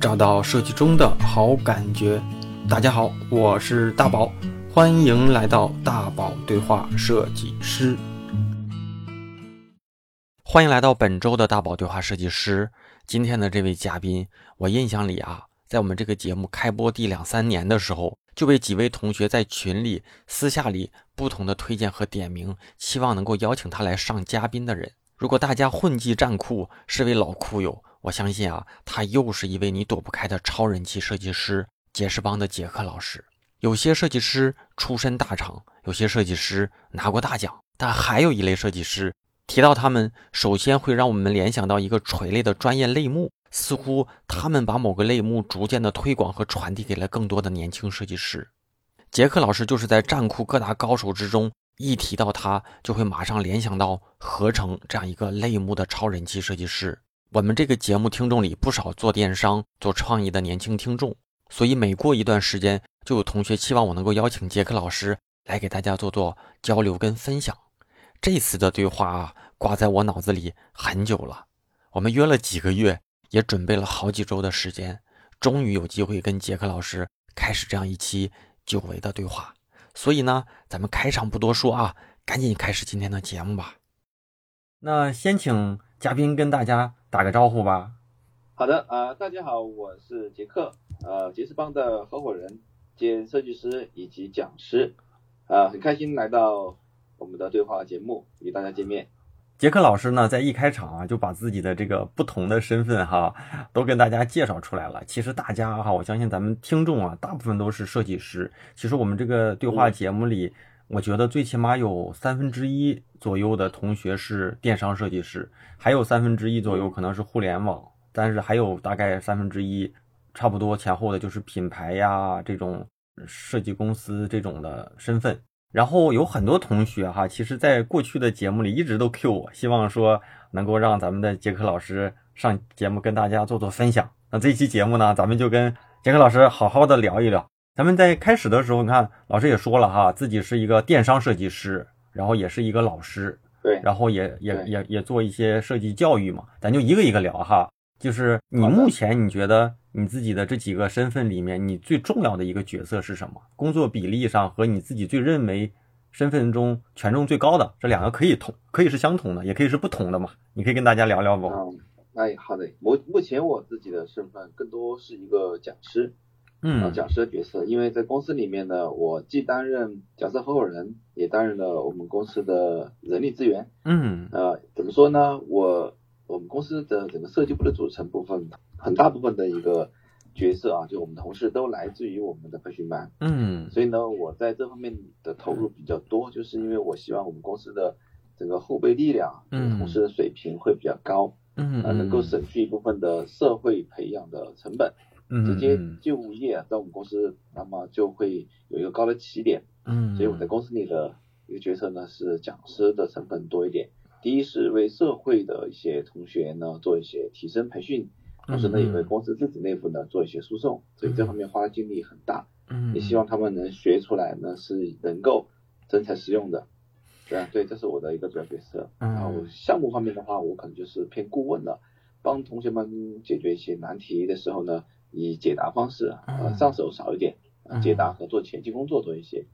找到设计中的好感觉。大家好，我是大宝，欢迎来到大宝对话设计师。欢迎来到本周的大宝对话设计师。今天的这位嘉宾，我印象里啊，在我们这个节目开播第两三年的时候，就被几位同学在群里、私下里不同的推荐和点名，希望能够邀请他来上嘉宾的人。如果大家混迹站酷，是位老酷友，我相信啊，他又是一位你躲不开的超人气设计师——杰士邦的杰克老师。有些设计师出身大厂，有些设计师拿过大奖，但还有一类设计师。提到他们，首先会让我们联想到一个垂类的专业类目，似乎他们把某个类目逐渐的推广和传递给了更多的年轻设计师。杰克老师就是在战库各大高手之中，一提到他，就会马上联想到合成这样一个类目的超人气设计师。我们这个节目听众里不少做电商、做创意的年轻听众，所以每过一段时间，就有同学期望我能够邀请杰克老师来给大家做做交流跟分享。这次的对话啊，挂在我脑子里很久了。我们约了几个月，也准备了好几周的时间，终于有机会跟杰克老师开始这样一期久违的对话。所以呢，咱们开场不多说啊，赶紧开始今天的节目吧。那先请嘉宾跟大家打个招呼吧。好的啊，大家好，我是杰克，呃，杰士邦的合伙人兼设计师以及讲师，呃，很开心来到。我们的对话节目与大家见面，杰克老师呢，在一开场啊，就把自己的这个不同的身份哈，都跟大家介绍出来了。其实大家哈，我相信咱们听众啊，大部分都是设计师。其实我们这个对话节目里，我觉得最起码有三分之一左右的同学是电商设计师，还有三分之一左右可能是互联网，但是还有大概三分之一，差不多前后的就是品牌呀这种设计公司这种的身份。然后有很多同学哈，其实，在过去的节目里一直都 Q 我，希望说能够让咱们的杰克老师上节目跟大家做做分享。那这期节目呢，咱们就跟杰克老师好好的聊一聊。咱们在开始的时候，你看老师也说了哈，自己是一个电商设计师，然后也是一个老师，对，然后也也也也做一些设计教育嘛。咱就一个一个聊哈，就是你目前你觉得？你自己的这几个身份里面，你最重要的一个角色是什么？工作比例上和你自己最认为身份中权重最高的这两个可以同，可以是相同的，也可以是不同的嘛？你可以跟大家聊聊不？嗯，哎，好的。我目前我自己的身份更多是一个讲师，嗯，讲师的角色。因为在公司里面呢，我既担任讲师合伙人，也担任了我们公司的人力资源。嗯，呃，怎么说呢？我我们公司的整个设计部的组成部分。很大部分的一个角色啊，就我们同事都来自于我们的培训班，嗯，所以呢，我在这方面的投入比较多，就是因为我希望我们公司的整个后备力量，嗯，同事的水平会比较高，嗯，啊，能够省去一部分的社会培养的成本，嗯，直接就业在我们公司，那么就会有一个高的起点，嗯，所以我在公司里的一个角色呢是讲师的成分多一点，第一是为社会的一些同学呢做一些提升培训。同时呢，也为公司自己内部呢做一些输送，所以这方面花的精力很大。嗯，也希望他们能学出来呢，是能够真才实用的。对啊，对，这是我的一个主要角色。然后项目方面的话，我可能就是偏顾问了，帮同学们解决一些难题的时候呢，以解答方式，呃，上手少一点，解答和做前期工作多一些，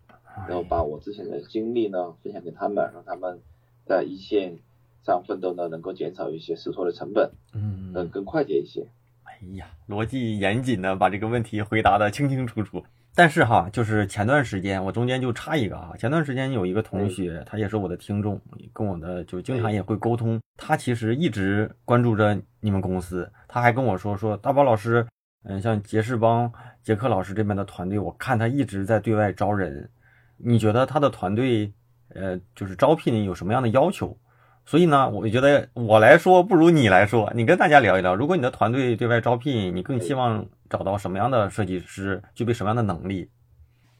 然后把我之前的经历呢分享给他们，让他们在一线。上奋斗呢，能够减少一些试错的成本，嗯，能更快捷一些。哎呀，逻辑严谨的把这个问题回答的清清楚楚。但是哈，就是前段时间我中间就插一个啊，前段时间有一个同学，他也是我的听众，跟我的就经常也会沟通。他其实一直关注着你们公司，他还跟我说说大宝老师，嗯，像杰士邦杰克老师这边的团队，我看他一直在对外招人。你觉得他的团队，呃，就是招聘有什么样的要求？所以呢，我觉得我来说不如你来说，你跟大家聊一聊。如果你的团队对外招聘，你更希望找到什么样的设计师，具备什么样的能力？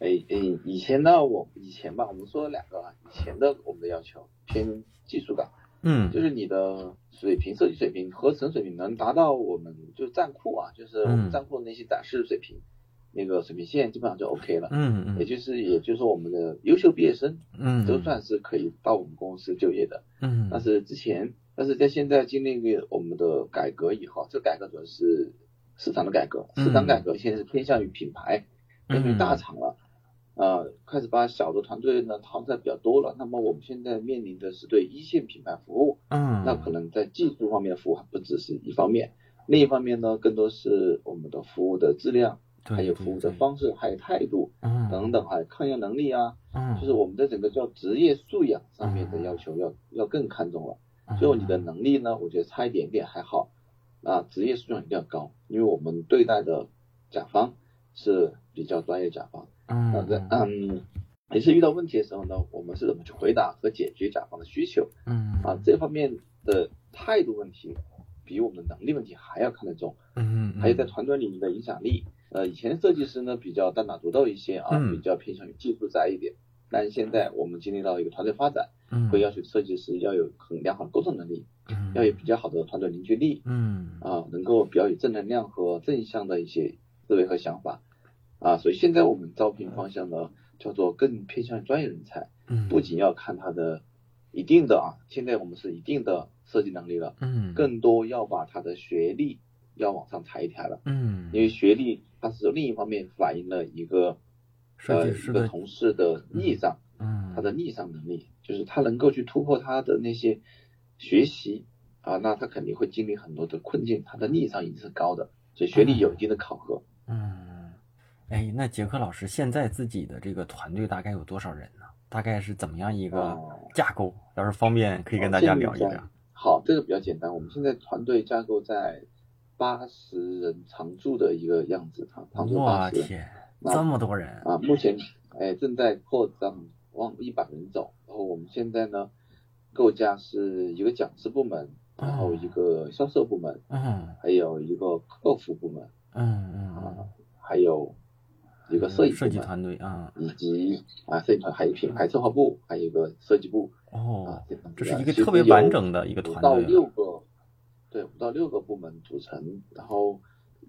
哎哎，以前呢，我以前吧，我们说了两个，以前的我们的要求偏技术岗，嗯，就是你的水平、设计水平、合成水平能达到我们就站库啊，就是我们站库那些展示水平。那个水平线基本上就 OK 了，嗯嗯，也就是也就是说我们的优秀毕业生，嗯，都算是可以到我们公司就业的，嗯，但是之前，但是在现在经历个我们的改革以后，这改革主要是市场的改革，市场改革现在是偏向于品牌，偏向于大厂了，呃，开始把小的团队呢淘汰比较多了。那么我们现在面临的是对一线品牌服务，嗯，那可能在技术方面的服务还不只是一方面，另一方面呢，更多是我们的服务的质量，还有服务的方式，还有态度，嗯，等等，还有抗压能力啊，嗯，就是我们的整个叫职业素养上面的要求要要更看重了。最后你的能力呢，我觉得差一点点还好，啊，职业素养一定要高，因为我们对待的甲方是比较专业甲方，嗯，嗯，每次遇到问题的时候呢，我们是怎么去回答和解决甲方的需求，嗯，啊，这方面的态度问题比我们的能力问题还要看得重，嗯，还有在团队里面的影响力，呃，以前设计师呢比较单打独斗一些啊，比较偏向于技术宅一点，但是现在我们经历到一个团队发展。会要求设计师要有很良好的沟通能力，要有比较好的团队凝聚力，嗯。啊，能够比较有正能量和正向的一些思维和想法，啊，所以现在我们招聘方向呢叫做更偏向专业人才，嗯，不仅要看他的一定的啊，现在我们是一定的设计能力了，嗯，更多要把他的学历要往上抬一抬了，嗯，因为学历它是另一方面反映了一个呃一个同事的逆商，嗯，他的逆商能力。就是他能够去突破他的那些学习啊，那他肯定会经历很多的困境，他的逆商一定是高的，所以学历有一定的考核。嗯，哎，那杰克老师现在自己的这个团队大概有多少人呢？大概是怎么样一个架构？要是方便，可以跟大家聊一聊。好，这个比较简单。我们现在团队架构在八十人常驻的一个样子，常常驻八十。我天，这么多人啊！目前哎正在扩张。往一百人走，然后我们现在呢，构架是一个讲师部门，然后一个销售部门，嗯，还有一个客服部门，嗯嗯还有一个摄影设计团队啊，以及啊摄影团，还有品牌策划部，还有一个设计部，哦，这是一个特别完整的一个团队，五到六个，对，五到六个部门组成，然后。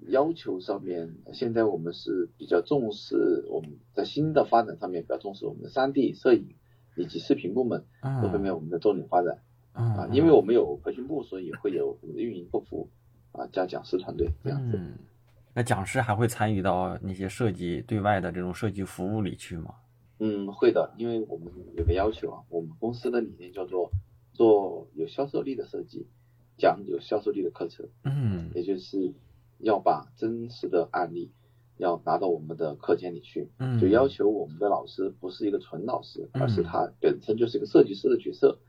要求上面，现在我们是比较重视我们在新的发展上面比较重视我们的三 D 摄影以及视频部门这方面我们的重点发展啊，因为我们有培训部，所以会有我们的运营客服啊加讲师团队这样子。那讲师还会参与到那些设计对外的这种设计服务里去吗？嗯，会的，因为我们有个要求啊，我们公司的理念叫做做有销售力的设计，讲有销售力的课程。嗯，也就是。要把真实的案例要拿到我们的课间里去，嗯，就要求我们的老师不是一个纯老师，而是他本身就是一个设计师的角色，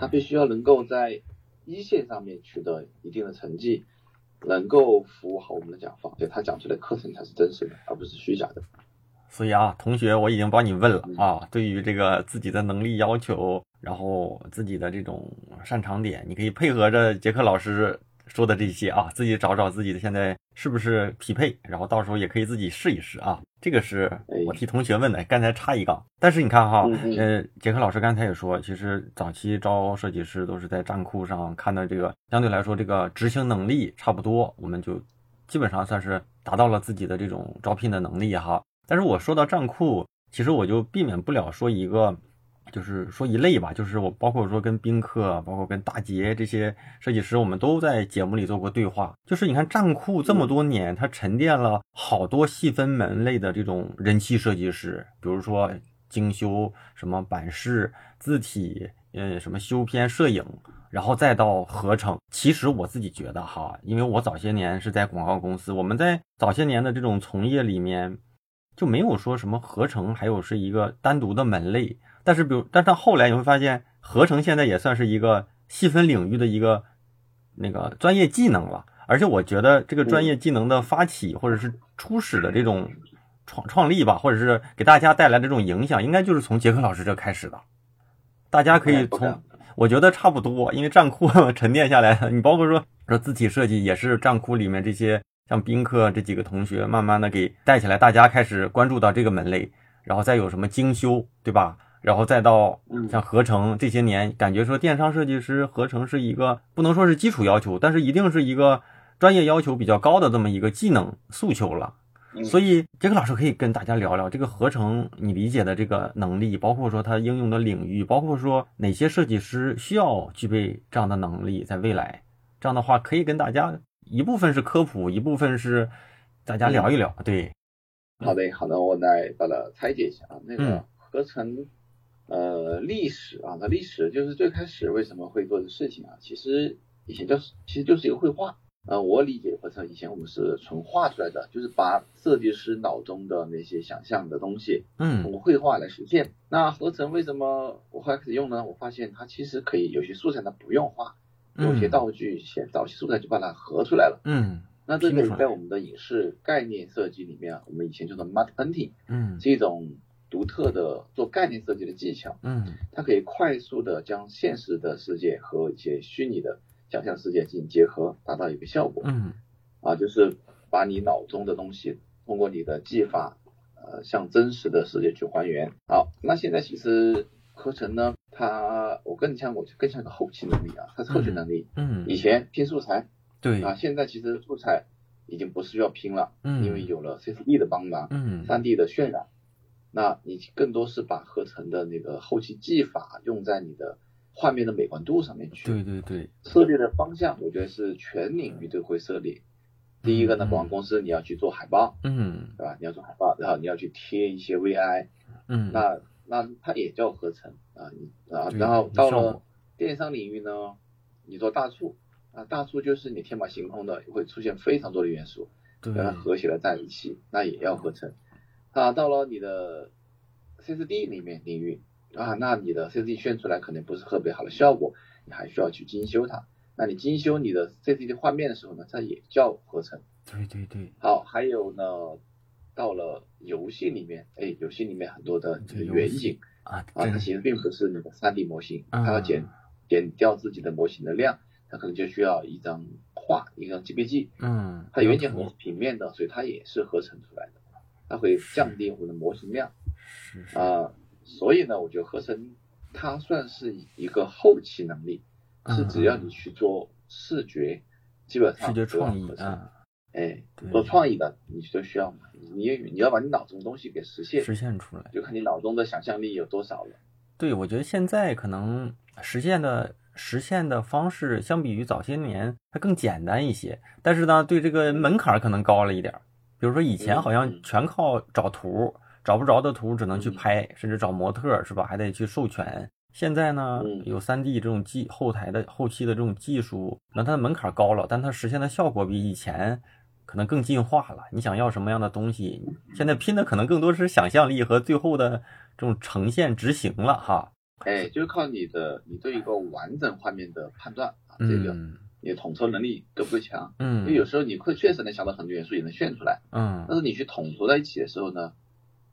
他必须要能够在一线上面取得一定的成绩，能够服务好我们的甲方，对他讲出来的课程才是真实的，而不是虚假的。所以啊，同学，我已经帮你问了啊，对于这个自己的能力要求，然后自己的这种擅长点，你可以配合着杰克老师。说的这些啊，自己找找自己的现在是不是匹配，然后到时候也可以自己试一试啊。这个是我替同学问的，刚才插一杠。但是你看哈，呃，杰克老师刚才也说，其实早期招设计师都是在站库上看到这个，相对来说这个执行能力差不多，我们就基本上算是达到了自己的这种招聘的能力哈。但是我说到站库，其实我就避免不了说一个。就是说一类吧，就是我包括说跟宾客，包括跟大杰这些设计师，我们都在节目里做过对话。就是你看站库这么多年，它沉淀了好多细分门类的这种人气设计师，比如说精修什么版式、字体，呃，什么修片、摄影，然后再到合成。其实我自己觉得哈，因为我早些年是在广告公司，我们在早些年的这种从业里面就没有说什么合成，还有是一个单独的门类。但是，比如，但是后来你会发现，合成现在也算是一个细分领域的一个那个专业技能了。而且，我觉得这个专业技能的发起或者是初始的这种创创立吧，或者是给大家带来这种影响，应该就是从杰克老师这开始的。大家可以从，我觉得差不多，因为战库 沉淀下来，你包括说说字体设计，也是战库里面这些像宾客这几个同学慢慢的给带起来，大家开始关注到这个门类，然后再有什么精修，对吧？然后再到像合成这些年，感觉说电商设计师合成是一个不能说是基础要求，但是一定是一个专业要求比较高的这么一个技能诉求了。所以杰克老师可以跟大家聊聊这个合成你理解的这个能力，包括说它应用的领域，包括说哪些设计师需要具备这样的能力，在未来这样的话可以跟大家一部分是科普，一部分是大家聊一聊。对，好的，好的，我来把它拆解一下啊。那个合成，呃，历史啊，那历史就是最开始为什么会做的事情啊？其实以前就是其实就是一个绘画。呃，我理解合成以前我们是纯画出来的，就是把设计师脑中的那些想象的东西，嗯，通过绘画来实现。那合成为什么我后来开始用呢？我发现它其实可以有些素材它不用画，有些道具、些早期素材就把它合出来了。嗯，那这个在我们的影视概念设计里面，我们以前叫做 mud painting，嗯，是一种独特的做概念设计的技巧。嗯，它可以快速的将现实的世界和一些虚拟的。想象世界进行结合，达到一个效果。嗯，啊，就是把你脑中的东西通过你的技法，呃，向真实的世界去还原。好，那现在其实合成呢，它我更像我更像个后期能力啊，它是后期能力。嗯，以前拼素材，对啊，现在其实素材已经不需要拼了，嗯，因为有了 CCD 的帮忙，嗯，3D 的渲染，那你更多是把合成的那个后期技法用在你的。画面的美观度上面去，对对对，策略的方向，我觉得是全领域都会涉猎。第一个呢，广告公司你要去做海报，嗯，对吧？你要做海报，然后你要去贴一些 VI，嗯，那那它也叫合成啊，啊，然后到了电商领域呢，你做大促啊，大促就是你天马行空的会出现非常多的元素，对，把它合起来在一起，那也要合成。啊，到了你的 CCD 里面领域。啊，那你的 CCD 炫出来可能不是特别好的效果，你还需要去精修它。那你精修你的 CCD 画面的时候呢，它也叫合成。对对对。好，还有呢，到了游戏里面，哎，游戏里面很多的这个远景啊，啊，它其实并不是那个 3D 模型，它要减减掉自己的模型的量，它可能就需要一张画，一张 GPG。嗯。它远景可能是平面的，所以它也是合成出来的，它会降低我们的模型量。是啊。所以呢，我觉得合成它算是一个后期能力，是只要你去做视觉，基本上视觉创意啊，哎，做创意的你都需要嘛，你你要把你脑中的东西给实现实现出来，就看你脑中的想象力有多少了。对，我觉得现在可能实现的实现的方式，相比于早些年它更简单一些，但是呢，对这个门槛可能高了一点。比如说以前好像全靠找图。找不着的图只能去拍，甚至找模特是吧？还得去授权。现在呢，有 3D 这种技后台的后期的这种技术，那它的门槛高了，但它实现的效果比以前可能更进化了。你想要什么样的东西，现在拼的可能更多是想象力和最后的这种呈现执行了哈。哎，就靠你的你对一个完整画面的判断啊，这个你的统筹能力够不够强？嗯，因为有时候你会确实能想到很多元素，也能炫出来。嗯，但是你去统筹在一起的时候呢？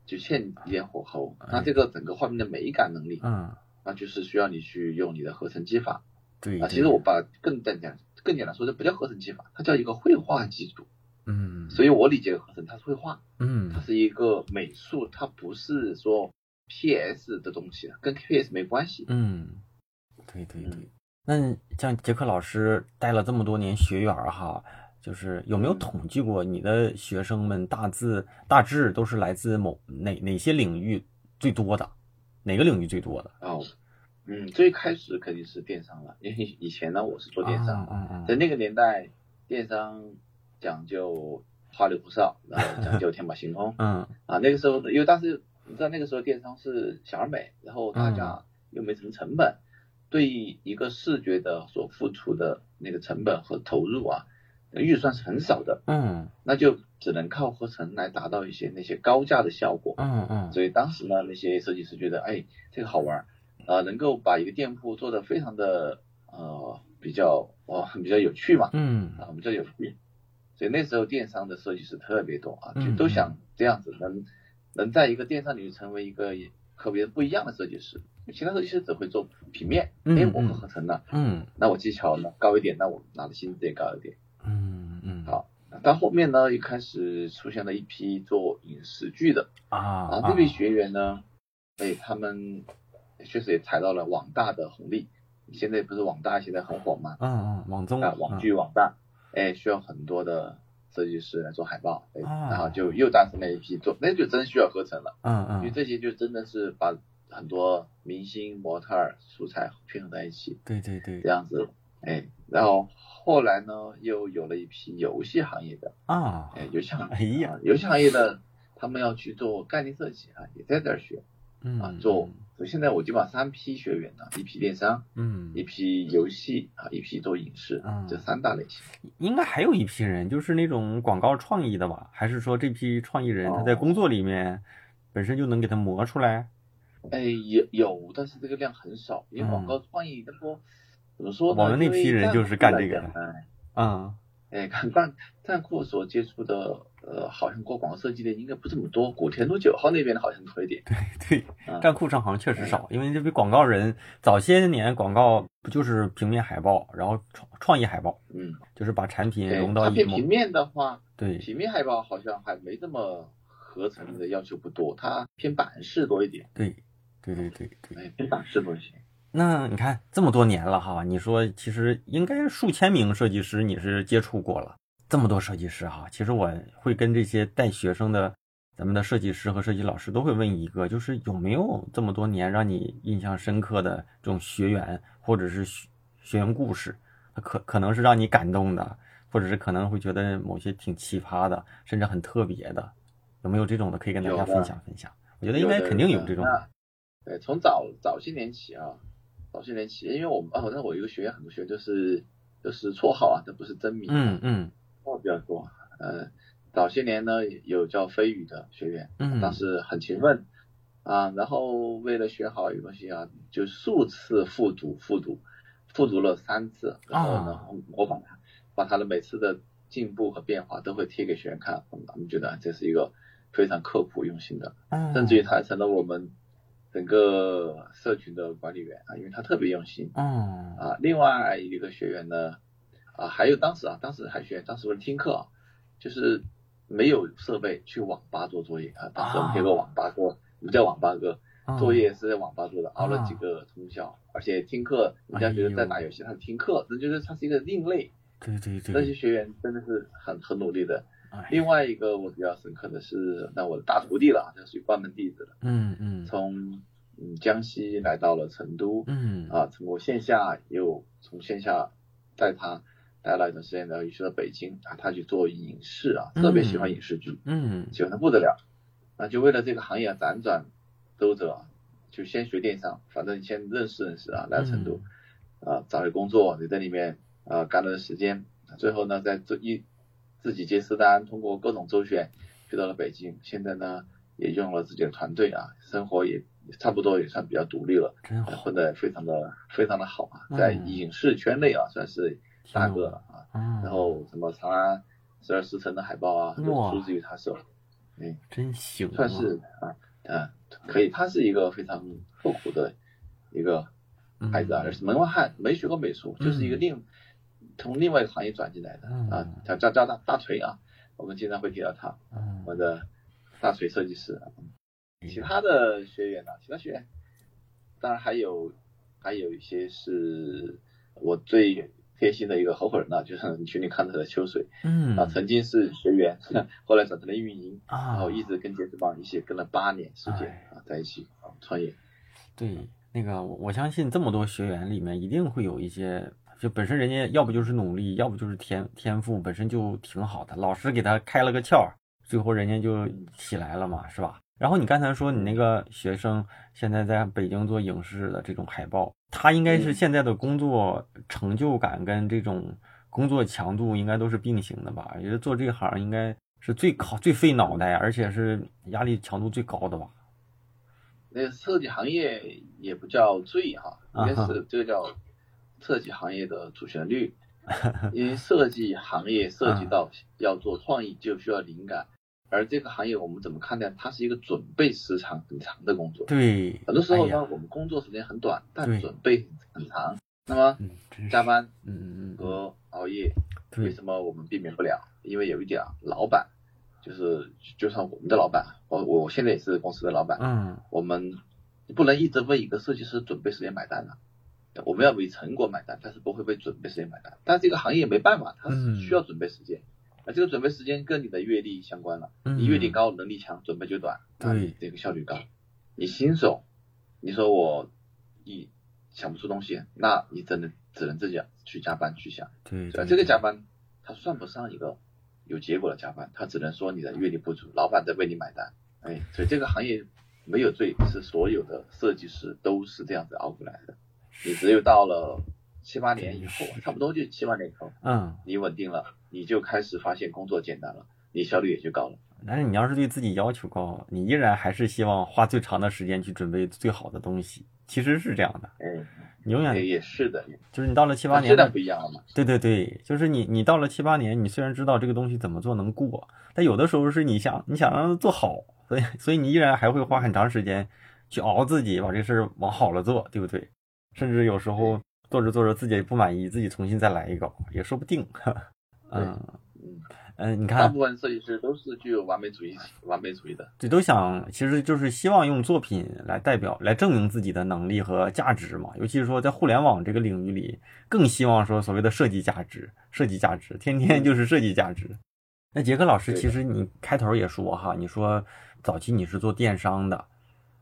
就欠一点火候，那这个整个画面的美感能力，嗯，那就是需要你去用你的合成技法。对啊，其实我把更简单、更简单说，这不叫合成技法，它叫一个绘画技术。嗯，所以我理解的合成，它是绘画，嗯，它是一个美术，它不是说 PS 的东西，跟 PS 没关系。嗯，对对对。那像杰克老师带了这么多年学员哈。就是有没有统计过你的学生们大致大致都是来自某哪哪些领域最多的，哪个领域最多的？哦，嗯，最开始肯定是电商了，因为以前呢我是做电商，在那个年代，电商讲究花里胡哨，然后讲究天马行空，嗯啊那个时候因为当时你知道那个时候电商是小而美，然后大家又没什么成本，对一个视觉的所付出的那个成本和投入啊。预算是很少的，嗯，那就只能靠合成来达到一些那些高价的效果，嗯嗯，所以当时呢，那些设计师觉得，哎，这个好玩，呃，能够把一个店铺做的非常的呃比较哦 比较有趣嘛，嗯。啊比较有趣，所以那时候电商的设计师特别多啊，就都想这样子能能在一个电商里成为一个特别人不一样的设计师，其他设计师只会做平面，哎，我们合成了，嗯，那我技巧呢高一点，那我拿的薪资也高一点。嗯嗯，好，到后面呢，又开始出现了一批做影视剧的啊，然后，这批学员呢，哎，他们确实也踩到了网大的红利。现在不是网大现在很火吗？嗯嗯，网综啊，网剧网大，哎，需要很多的设计师来做海报，哎，啊，然后就又诞生了一批做，那就真需要合成了。嗯嗯，因为这些就真的是把很多明星模特儿素材拼合在一起。对对对，这样子。哎，然后后来呢，又有了一批游戏行业的啊，哎，游戏行业哎呀，游戏行业的他们要去做概念设计啊，也在这儿学，啊，做。所以现在我基本上三批学员呢，一批电商，嗯，一批游戏啊，一批做影视，嗯，这三大类型。应该还有一批人，就是那种广告创意的吧？还是说这批创意人他在工作里面本身就能给他磨出来？哎，有有，但是这个量很少，因为广告创意他说怎么说呢？我们那批人就是干这个的。嗯，哎，看站站库所接触的，呃，好像过广告设计的应该不怎么多。古田路九号那边的好像多一点。对对，站库上好像确实少，因为这批广告人早些年广告不就是平面海报，然后创创意海报，嗯，就是把产品融到一。平面的话，对，平面海报好像还没这么合成的要求不多，它偏版式多一点。对，对对对对，哎，偏版式多一些。那你看这么多年了哈，你说其实应该数千名设计师你是接触过了，这么多设计师哈，其实我会跟这些带学生的咱们的设计师和设计老师都会问一个，就是有没有这么多年让你印象深刻的这种学员或者是学学员故事，可可能是让你感动的，或者是可能会觉得某些挺奇葩的，甚至很特别的，有没有这种的可以跟大家分享分享？我觉得应该肯定有这种。对，从早早些年起啊。早些年起，因为我们啊，那我一个学员很多学员就是就是绰号啊，这不是真名。嗯嗯，绰号比较多。呃，早些年呢有叫飞宇的学员，嗯，当时很勤奋啊，然后为了学好一个东西啊，就数次复读复读，复读了三次，然后呢模仿他，把他的每次的进步和变化都会贴给学员看，我们觉得这是一个非常刻苦用心的，甚至于他成了我们。整个社群的管理员啊，因为他特别用心。嗯。啊，另外一个学员呢，啊，还有当时啊，当时还学员，当时为了听课啊，就是没有设备去网吧做作业啊。当时我们有个网吧哥，我们叫网吧哥，作业是在网吧做的，熬了几个通宵，而且听课，人家觉得在打游戏，他听课，这就是他是一个另类。对对对。那些学员真的是很很努力的。另外一个我比较深刻的是，那我的大徒弟了，他属于关门弟子了。嗯嗯。从嗯江西来到了成都。嗯。啊，通过线下又从线下带他待了一段时间，然后又去了北京啊，他去做影视啊，特别喜欢影视剧。嗯。喜欢的不得了，那就为了这个行业辗转周折，就先学电商，反正先认识认识啊，来成都啊找点工作，你在里面啊干了时间，最后呢在这一。自己接私单，通过各种周旋，去到了北京。现在呢，也用了自己的团队啊，生活也差不多也算比较独立了，混得非常的非常的好啊，在影视圈内啊，算是大哥了啊。然后什么长安十二时辰的海报啊，都出自于他手。哎，真行，算是啊啊，可以。他是一个非常刻苦的一个孩子啊，而是门外汉，没学过美术，就是一个另。从另外一个行业转进来的啊，叫叫叫大大锤啊，我们经常会提到他，我们的大锤设计师。其他的学员呢？其他学员，当然还有还有一些是我最贴心的一个合伙人呢，就是你群里看到的秋水，嗯啊，曾经是学员，后来转成了运营，然后一直跟杰斯邦一起跟了八年时间啊，在一起啊创业。对，那个我相信这么多学员里面一定会有一些。就本身人家要不就是努力，要不就是天天赋本身就挺好的，老师给他开了个窍，最后人家就起来了嘛，是吧？然后你刚才说你那个学生现在在北京做影视的这种海报，他应该是现在的工作成就感跟这种工作强度应该都是并行的吧？也是做这行应该是最考最费脑袋，而且是压力强度最高的吧？那设计行业也不叫最哈，应该是这个叫。设计行业的主旋律，因为设计行业涉及到要做创意就需要灵感，而这个行业我们怎么看待？它是一个准备时长很长的工作。对，很多时候呢，我们工作时间很短，但准备很长。那么加班嗯和熬夜，为什么我们避免不了？因为有一点啊，老板就是就算我们的老板，我我现在也是公司的老板，嗯，我们不能一直为一个设计师准备时间买单的。我们要为成果买单，但是不会为准备时间买单。但这个行业没办法，它是需要准备时间。那这个准备时间跟你的阅历相关了。你阅历高，能力强，准备就短，对，这个效率高。你新手，你说我你想不出东西，那你只能只能自己去加班去想，对吧？这个加班它算不上一个有结果的加班，它只能说你的阅历不足，老板在为你买单。哎，所以这个行业没有罪，是所有的设计师都是这样子熬过来的。你只有到了七八年以后，差不多就七八年以后，嗯，你稳定了，你就开始发现工作简单了，你效率也就高了。但是你要是对自己要求高，你依然还是希望花最长的时间去准备最好的东西，其实是这样的。哎，你永远也是的，就是你到了七八年，现在不一样了嘛。对对对，就是你你到了七八年，你虽然知道这个东西怎么做能过，但有的时候是你想你想让它做好，所以所以你依然还会花很长时间去熬自己，把这事儿往好了做，对不对？甚至有时候做着做着自己也不满意，自己重新再来一个也说不定。嗯嗯嗯，你看，大部分设计师都是具有完美主义、完美主义的，对，都想其实就是希望用作品来代表、来证明自己的能力和价值嘛。尤其是说在互联网这个领域里，更希望说所谓的设计价值、设计价值，天天就是设计价值。那杰克老师，其实你开头也说哈，你说早期你是做电商的，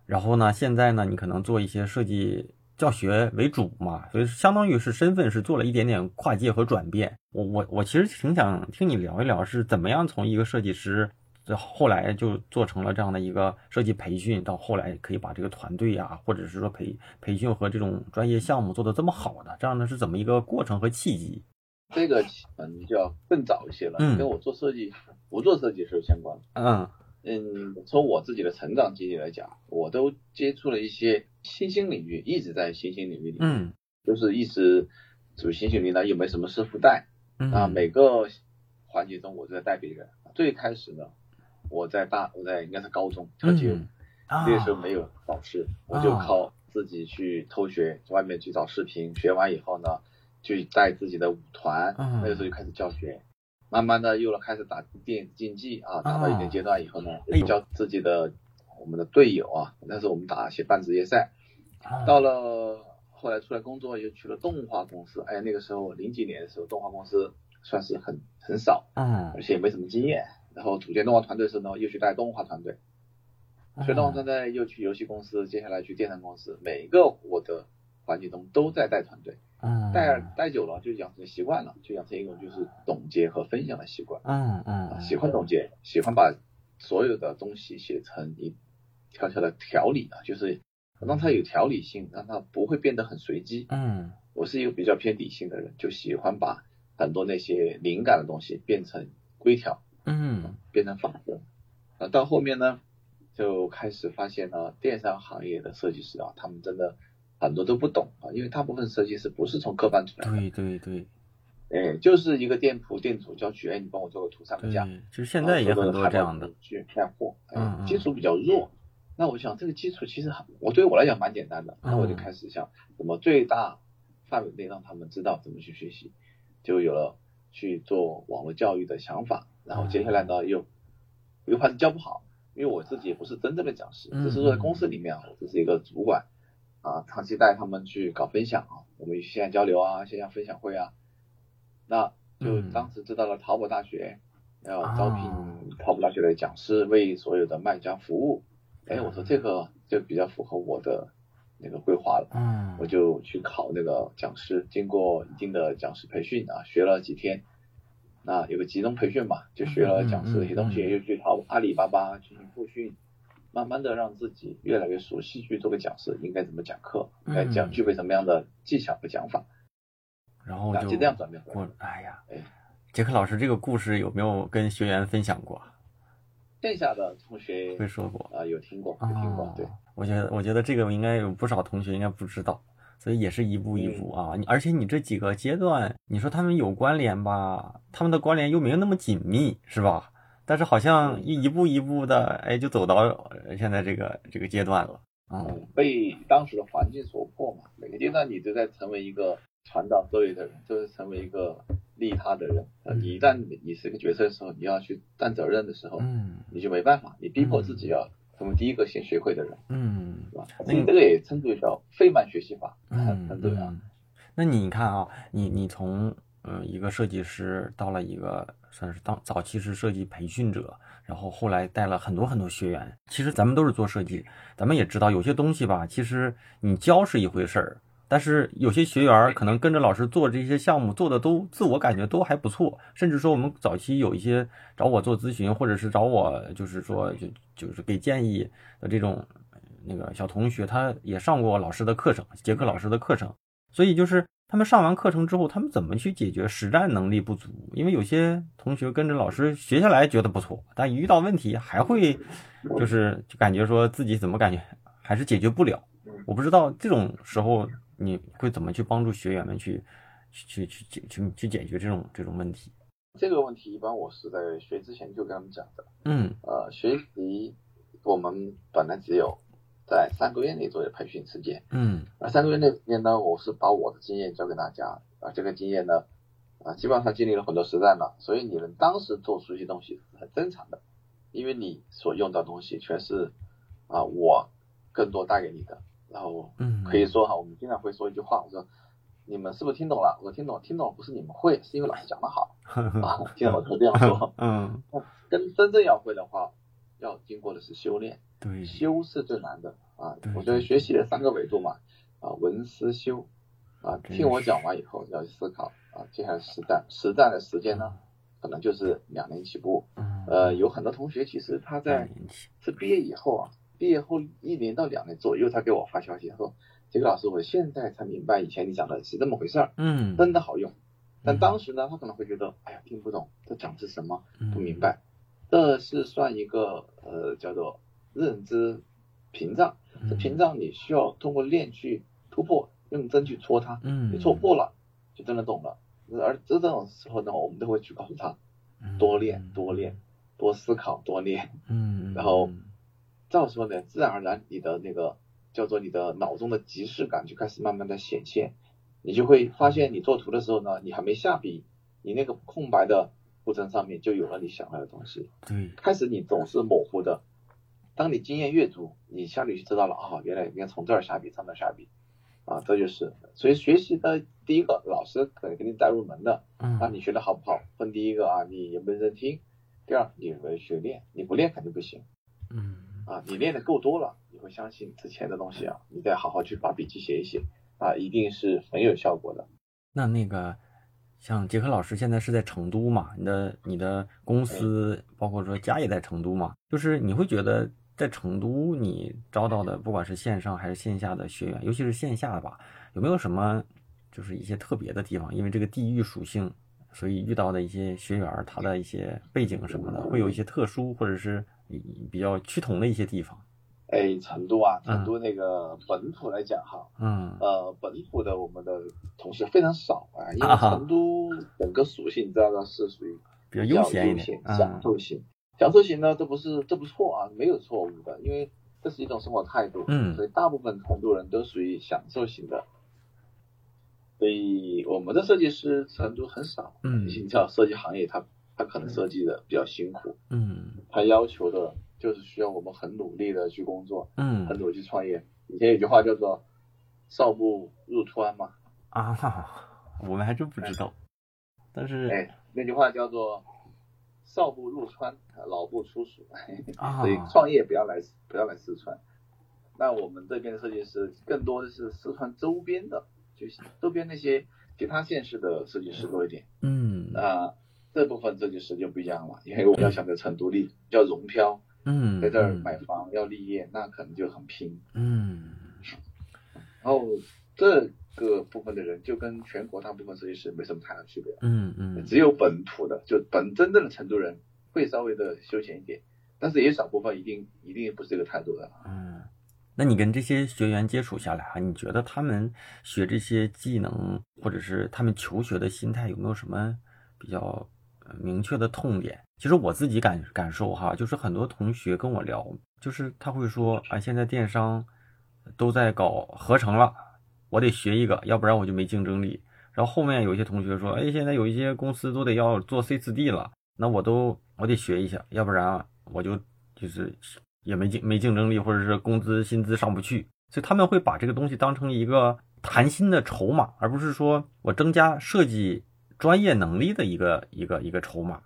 然后呢，现在呢，你可能做一些设计。教学为主嘛，所以相当于是身份是做了一点点跨界和转变。我我我其实挺想听你聊一聊，是怎么样从一个设计师，后来就做成了这样的一个设计培训，到后来可以把这个团队呀，或者是说培培训和这种专业项目做得这么好的，这样的是怎么一个过程和契机？这个嗯就要更早一些了，跟我做设计不做设计是相关的。嗯。嗯，从我自己的成长经历来讲，我都接触了一些新兴领域，一直在新兴领域里，嗯，就是一直属于新兴领域呢，又没什么师傅带，啊，每个环节中我都在带别人。最开始呢，我在大，我在应该是高中跳街舞，那个时候没有老师，我就靠自己去偷学，外面去找视频，学完以后呢，去带自己的舞团，那个时候就开始教学。慢慢的，有了开始打电子竞技啊，打到一定阶段以后呢，教自己的我们的队友啊，那时候我们打一些半职业赛。到了后来出来工作，又去了动画公司。哎，那个时候零几年的时候，动画公司算是很很少，嗯，而且也没什么经验。然后组建动画团队的时候呢，又去带动画团队，学动画团队又去游戏公司，接下来去电商公司，每个我的环节中都在带团队。嗯，带带久了就养成习惯了，就养成一种就是总结和分享的习惯。嗯嗯，喜欢总结，喜欢把所有的东西写成一条条的条理啊，就是让它有条理性，让它不会变得很随机。嗯，我是一个比较偏理性的人，就喜欢把很多那些灵感的东西变成规条，嗯，变成法则。那到后面呢，就开始发现呢，电商行业的设计师啊，他们真的。很多都不懂啊，因为大部分设计师不是从科班出来的。对对对，哎，就是一个店铺店主叫去，哎，你帮我做个图上个架。其实现在也很多这样的去带货，嗯，基础比较弱。那我想这个基础其实很，我对我来讲蛮简单的。那我就开始想怎么最大范围内让他们知道怎么去学习，就有了去做网络教育的想法。然后接下来呢，又又怕是教不好，因为我自己也不是真正的讲师，只是说在公司里面啊，我只是一个主管。啊，长期带他们去搞分享啊，我们线下交流啊，线下分享会啊，那就当时知道了淘宝大学要招聘淘宝大学的讲师，为所有的卖家服务。哎，我说这个就比较符合我的那个规划了。嗯，我就去考那个讲师，经过一定的讲师培训啊，学了几天，那有个集中培训嘛，就学了讲师的一些东西，又去淘阿里巴巴进行复训。慢慢的让自己越来越熟悉去做个讲师，应该怎么讲课，该讲具备什么样的技巧和讲法，然后就这样转变。我哎呀，杰克老师这个故事有没有跟学员分享过？线下的同学会说过啊，有听过，有听过。对，我觉得我觉得这个应该有不少同学应该不知道，所以也是一步一步啊。而且你这几个阶段，你说他们有关联吧？他们的关联又没有那么紧密，是吧？但是好像一一步一步的，哎，就走到现在这个这个阶段了。嗯，被当时的环境所迫嘛，每个阶段你都在成为一个传导作业的人，就是成为一个利他的人。你一旦你是一个角色的时候，你要去担责任的时候，嗯，你就没办法，你逼迫自己要成为第一个先学会的人，嗯，是吧？所以这个也称之为叫费曼学习法，嗯，对啊。那你看啊，你你从嗯一个设计师到了一个。算是当早期是设计培训者，然后后来带了很多很多学员。其实咱们都是做设计，咱们也知道有些东西吧，其实你教是一回事儿，但是有些学员可能跟着老师做这些项目，做的都自我感觉都还不错，甚至说我们早期有一些找我做咨询，或者是找我就是说就就是给建议的这种那个小同学，他也上过老师的课程，杰克老师的课程，所以就是他们上完课程之后，他们怎么去解决实战能力不足？因为有些同学跟着老师学下来觉得不错，但一遇到问题还会就是就感觉说自己怎么感觉还是解决不了。我不知道这种时候。你会怎么去帮助学员们去 去去解去去解决这种这种问题？这个问题一般我是在学之前就跟他们讲的。嗯，呃，学习我们本来只有在三个月内做的培训时间。嗯，而三个月内时间呢，我是把我的经验教给大家。啊，这个经验呢，啊，基本上经历了很多实战了，所以你们当时做出一些东西是很正常的，因为你所用到东西全是啊我更多带给你的。然后，嗯，可以说哈，我们经常会说一句话，我说，你们是不是听懂了？我说听懂，听懂不是你们会，是因为老师讲的好 啊。经常我都这样说，嗯，跟真正要会的话，要经过的是修炼，对，修是最难的啊。我觉得学习的三个维度嘛，啊，闻思修，啊，听我讲完以后要去思考，啊，接下来实战，实战的时间呢，可能就是两年起步，呃，有很多同学其实他在是毕业以后啊。毕业后一年到两年左右，他给我发消息说：“杰克老师，我现在才明白以前你讲的是这么回事儿，嗯，真的好用。”但当时呢，他可能会觉得：“哎呀，听不懂，这讲的是什么？不明白。”这是算一个呃叫做认知屏障，这屏障你需要通过练去突破，用针去戳它，嗯，你戳破了就真的懂了。而这种时候呢，我们都会去告诉他：多练，多练，多思考，多练，嗯，然后。到时候呢，自然而然你的那个叫做你的脑中的即视感就开始慢慢的显现，你就会发现你做图的时候呢，你还没下笔，你那个空白的布层上面就有了你想要的东西。对，开始你总是模糊的，当你经验越足，你下笔就知道了啊，原来应该从这儿下笔，从那儿下笔，啊，这就是。所以学习的第一个，老师可能给你带入门的，嗯，那你学的好不好？分第一个啊，你有没有认真听？第二，你有没有学练？你不练肯定不行。嗯。啊，你练的够多了，你会相信之前的东西啊，你再好好去把笔记写一写啊，一定是很有效果的。那那个像杰克老师现在是在成都嘛？你的你的公司包括说家也在成都嘛？就是你会觉得在成都你招到的不管是线上还是线下的学员，尤其是线下的吧，有没有什么就是一些特别的地方？因为这个地域属性，所以遇到的一些学员他的一些背景什么的，会有一些特殊或者是。比较趋同的一些地方，哎，成都啊，成都那个本土来讲哈，嗯，呃，本土的我们的同事非常少啊，因为成都整个属性你知道的是属于比较悠闲一点，享受型，享受型呢，这不是这不错啊，没有错误的，因为这是一种生活态度，嗯，所以大部分成都人都属于享受型的，所以我们的设计师成都很少，嗯，你知道设计行业他。他可能设计的比较辛苦，嗯，他要求的就是需要我们很努力的去工作，嗯，很努力去创业。以前有句话叫做“少不入川”嘛，啊，我们还真不知道。但是，哎，那句话叫做“少不入川，老不出蜀”，啊，所以创业不要来不要来四川。那我们这边的设计师更多的是四川周边的，就是周边那些其他县市的设计师多一点，嗯，那。这部分设计师就不一样了，因为我们要想在成都立，叫融漂，嗯，在这儿买房要立业，那可能就很拼，嗯。然后这个部分的人就跟全国大部分设计师没什么太大区别，嗯嗯，只有本土的，就本真正的成都人会稍微的休闲一点，但是也少部分一定一定不是这个态度的。嗯，那你跟这些学员接触下来啊，你觉得他们学这些技能，或者是他们求学的心态有没有什么比较？明确的痛点，其实我自己感感受哈，就是很多同学跟我聊，就是他会说啊，现在电商都在搞合成了，我得学一个，要不然我就没竞争力。然后后面有一些同学说，哎，现在有一些公司都得要做 C 四 D 了，那我都我得学一下，要不然我就就是也没竞没竞争力，或者是工资薪资上不去。所以他们会把这个东西当成一个谈薪的筹码，而不是说我增加设计。专业能力的一个一个一个筹码，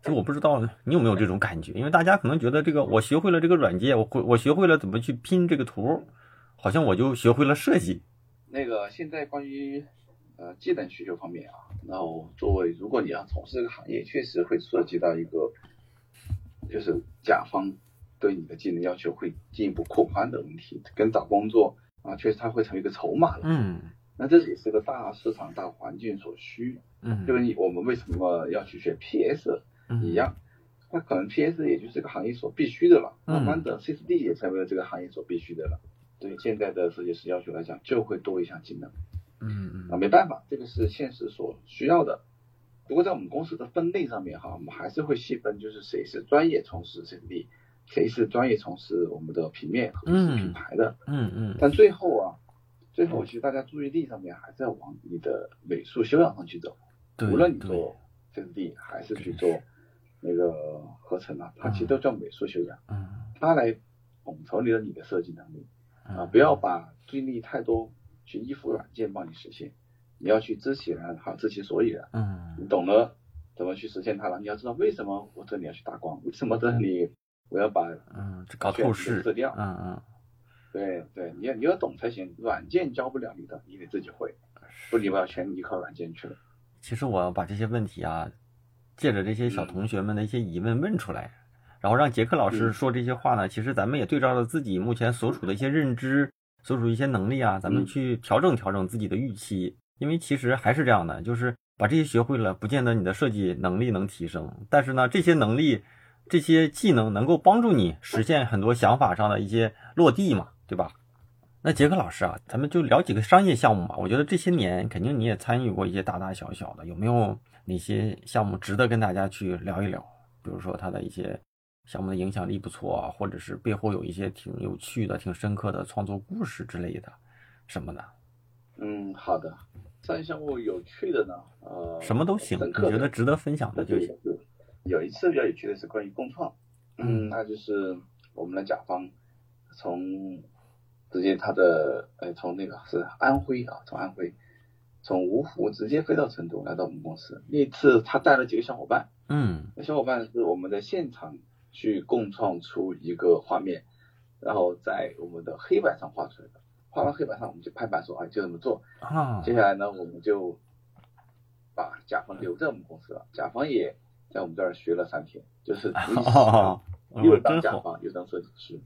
其实我不知道你有没有这种感觉，因为大家可能觉得这个我学会了这个软件，我会我学会了怎么去拼这个图，好像我就学会了设计。那个现在关于呃技能需求方面啊，那我作为如果你要从事这个行业，确实会涉及到一个就是甲方对你的技能要求会进一步扩宽的问题，跟找工作啊，确实它会成为一个筹码了。嗯，那这也是个大市场大环境所需。嗯，就跟你我们为什么要去学 PS 一样。那可能 PS 也就是这个行业所必须的了，慢慢的 CSD 也成为了这个行业所必须的了。对现在的设计师要求来讲，就会多一项技能。嗯嗯。啊，没办法，这个是现实所需要的。不过在我们公司的分类上面哈，我们还是会细分，就是谁是专业从事 CSD，谁是专业从事我们的平面和品牌的。嗯嗯。但最后啊，最后其实大家注意力上面还是要往你的美术修养上去走。对。无论你做 CSD 还是去做。那个合成啊，它其实都叫美术修养，嗯，它来统筹你的你的设计能力啊，不要把注意力太多去依附软件帮你实现，你要去知其然，好知其所以然，嗯，你懂了怎么去实现它了，你要知道为什么我这里要去打光，为什么这里我要把嗯搞透视色调，嗯嗯，对对，你要你要懂才行，软件教不了你的，你得自己会，不你不要全依靠软件去了。其实我要把这些问题啊。借着这些小同学们的一些疑问问出来，然后让杰克老师说这些话呢，其实咱们也对照了自己目前所处的一些认知、所处一些能力啊，咱们去调整调整自己的预期。因为其实还是这样的，就是把这些学会了，不见得你的设计能力能提升，但是呢，这些能力、这些技能能够帮助你实现很多想法上的一些落地嘛，对吧？那杰克老师啊，咱们就聊几个商业项目嘛。我觉得这些年肯定你也参与过一些大大小小的，有没有？哪些项目值得跟大家去聊一聊？比如说它的一些项目的影响力不错啊，或者是背后有一些挺有趣的、挺深刻的创作故事之类的，什么的。嗯，好的。商业项目有趣的呢，呃，什么都行，你觉得值得分享的就行。有一次比较有趣的是关于共创，嗯，那就是我们的甲方从直接他的呃从那个是安徽啊，从安徽。从芜湖直接飞到成都来到我们公司，那次他带了几个小伙伴，嗯，那小伙伴是我们在现场去共创出一个画面，然后在我们的黑板上画出来的，画完黑板上我们就拍板说啊就这么做，啊，接下来呢我们就把甲方留在我们公司了，甲方也在我们这儿学了三天，就是 又当甲方又当设计师，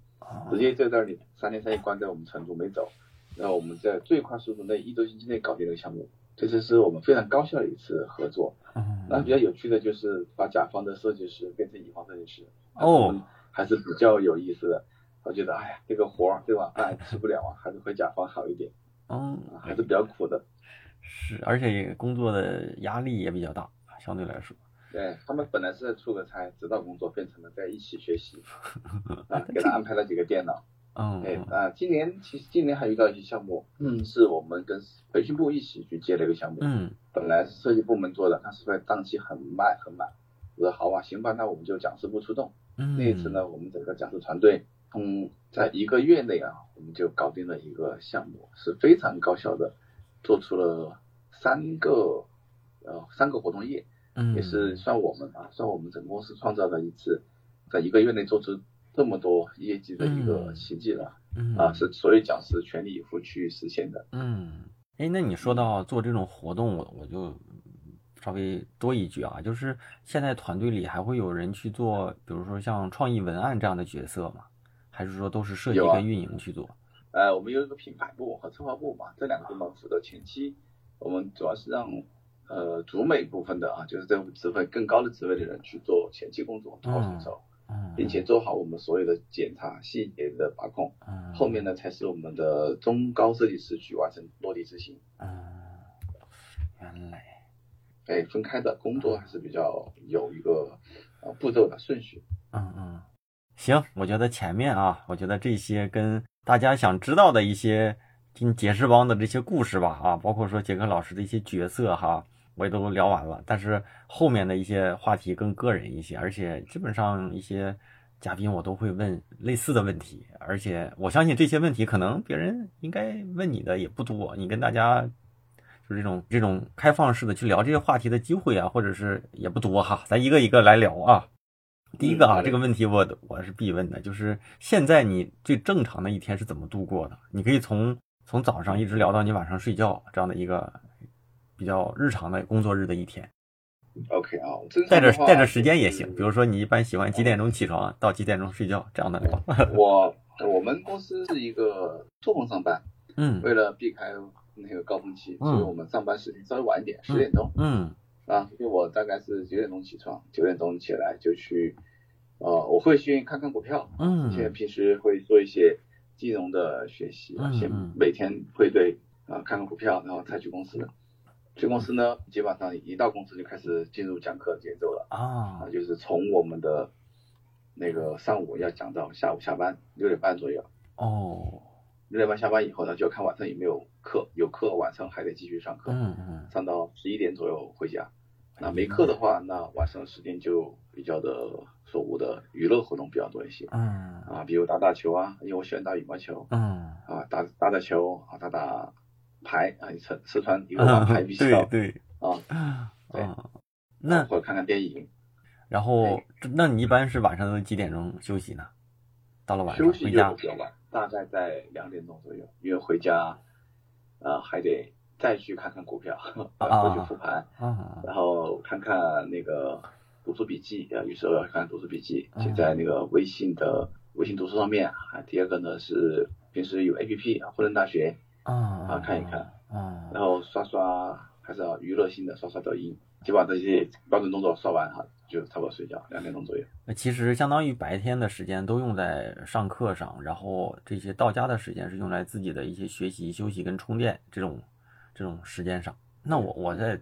直接在这里三天三夜关在我们成都没走。然后我们在最快速度内一周星期内搞定这个项目，这次是我们非常高效的一次合作。嗯，那比较有趣的就是把甲方的设计师变成乙方设计师，哦，还是比较有意思的。我觉得，哎呀，这个活儿这碗饭吃不了啊，还是回甲方好一点。嗯，还是比较苦的。是，而且工作的压力也比较大，相对来说。对他们本来是在出个差，指导工作变成了在一起学习，啊，给他安排了几个电脑。嗯，哎啊，今年其实今年还遇到一些项目，嗯，是我们跟培训部一起去接了一个项目，嗯，本来是设计部门做的，但是在档期很满很满，我说好吧，行吧，那我们就讲师部出动，嗯，那一次呢，我们整个讲师团队，嗯，在一个月内啊，我们就搞定了一个项目，是非常高效的，做出了三个呃三个活动页，嗯，也是算我们啊，算我们整个公司创造了一次，在一个月内做出。这么多业绩的一个奇迹了，嗯啊，是所有讲师全力以赴去实现的。嗯，哎，那你说到做这种活动，我我就稍微多一句啊，就是现在团队里还会有人去做，比如说像创意文案这样的角色吗？还是说都是设计跟运营去做？呃，我们有一个品牌部和策划部嘛，这两个部门负责前期，我们主要是让呃主美部分的啊，就是这职位更高的职位的人去做前期工作，做好成熟。并且做好我们所有的检查细节的把控，后面呢才是我们的中高设计师去完成落地执行。嗯，原来，哎，分开的工作还是比较有一个呃步骤的顺序。嗯嗯，行，我觉得前面啊，我觉得这些跟大家想知道的一些听杰士邦的这些故事吧，啊，包括说杰克老师的一些角色哈。我也都聊完了，但是后面的一些话题更个人一些，而且基本上一些嘉宾我都会问类似的问题，而且我相信这些问题可能别人应该问你的也不多，你跟大家就这种这种开放式的去聊这些话题的机会啊，或者是也不多哈，咱一个一个来聊啊。第一个啊，这个问题我我是必问的，就是现在你最正常的一天是怎么度过的？你可以从。从早上一直聊到你晚上睡觉这样的一个比较日常的工作日的一天。OK 啊，带着带着时间也行，比如说你一般喜欢几点钟起床到几点钟睡觉这样的聊。我 我们公司是一个错峰上班，嗯，为了避开那个高峰期，所以我们上班时间稍微晚一点，十点钟，嗯，啊，因为我大概是九点钟起床，九点钟起来就去，呃，我会先看看股票，嗯，现在平时会做一些金融的学习，先每天会对啊看看股票，然后再去公司。去公司呢，基本上一到公司就开始进入讲课节奏了啊，就是从我们的那个上午要讲到下午下班六点半左右哦，六点半下班以后呢，就要看晚上有没有课，有课晚上还得继续上课，嗯嗯，上到十一点左右回家。那没课的话，那晚上时间就比较的所谓的娱乐活动比较多一些，嗯啊，比如打打球啊，因为我喜欢打羽毛球，嗯啊，打打打球啊，打打。牌啊，四四川一个王牌比赛，对对。啊，对，那或者看看电影，然后那你一般是晚上都几点钟休息呢？到了晚上休息回家？比较晚，大概在两点钟左右，因为回家啊还得再去看看股票，再去复盘，然后看看那个读书笔记啊，有时候要看读书笔记，写在那个微信的微信读书上面。啊。第二个呢是平时有 A P P 啊，沪南大学。啊，看一看，啊，然后刷刷还是要娱乐性的，刷刷抖音，就把这些标准动作刷完哈，就差不多睡觉，两点钟左右。那其实相当于白天的时间都用在上课上，然后这些到家的时间是用来自己的一些学习、休息跟充电这种这种时间上。那我我再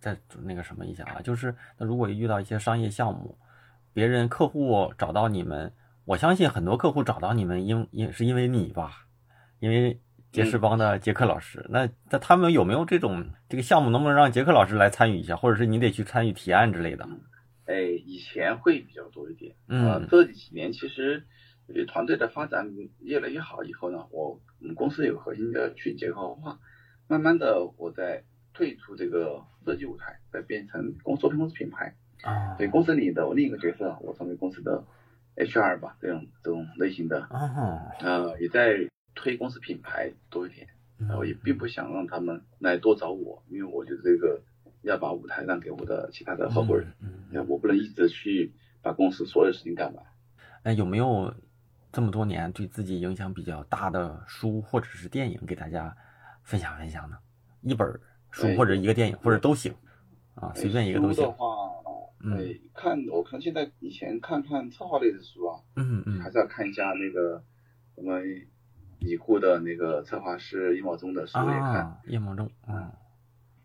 再那个什么一下啊，就是那如果遇到一些商业项目，别人客户找到你们，我相信很多客户找到你们因因是因为你吧，因为。杰士邦的杰克老师，那那他们有没有这种这个项目，能不能让杰克老师来参与一下，或者是你得去参与提案之类的？哎，以前会比较多一点，嗯，这几年其实团队的发展越来越好以后呢，我我们公司有核心的去结构化，慢慢的我在退出这个设计舞台，再变成公司公司品牌啊，对公司里的另一个角色，我成为公司的 HR 吧，这种这种类型的啊，呃，也在。推公司品牌多一点，然后也并不想让他们来多找我，因为我觉得这个要把舞台让给我的其他的合伙人，嗯，我不能一直去把公司所有事情干完。哎，有没有这么多年对自己影响比较大的书或者是电影给大家分享分享呢？一本书或者一个电影或者都行啊，随便一个都行。书的话，嗯，看我看现在以前看看策划类的书啊，嗯嗯，还是要看一下那个我们。已故的那个策划师叶茂中的书也看，叶茂中，嗯，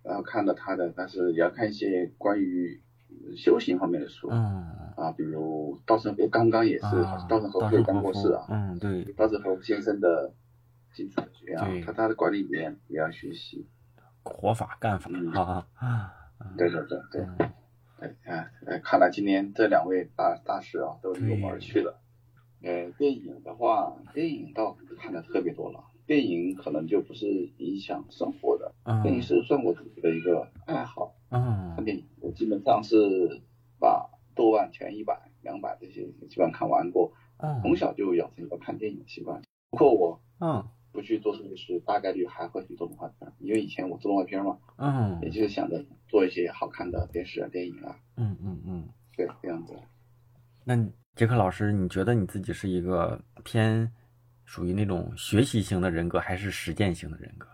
然后看了他的，但是也要看一些关于修行方面的书，嗯，啊，比如稻盛和夫刚刚也是，稻盛和夫刚过世啊，嗯，对，稻盛和夫先生的精神学啊，他他的管理理念也要学习，活法干法啊，对对对对，对，哎哎，看来今年这两位大大师啊都离我们而去了。呃，电影的话，电影倒看的特别多了。电影可能就不是影响生活的，电影是算我自己的一个爱好。嗯，看电影，我基本上是把豆瓣前一百、两百这些基本上看完过。嗯，从小就养成一个看电影的习惯。不过我嗯不去做设计师，大概率还会去做动画片，因为以前我做动画片嘛。嗯，也就是想着做一些好看的电视啊、电影啊。嗯嗯嗯，对，这样子。那。杰克老师，你觉得你自己是一个偏属于那种学习型的人格，还是实践型的人格？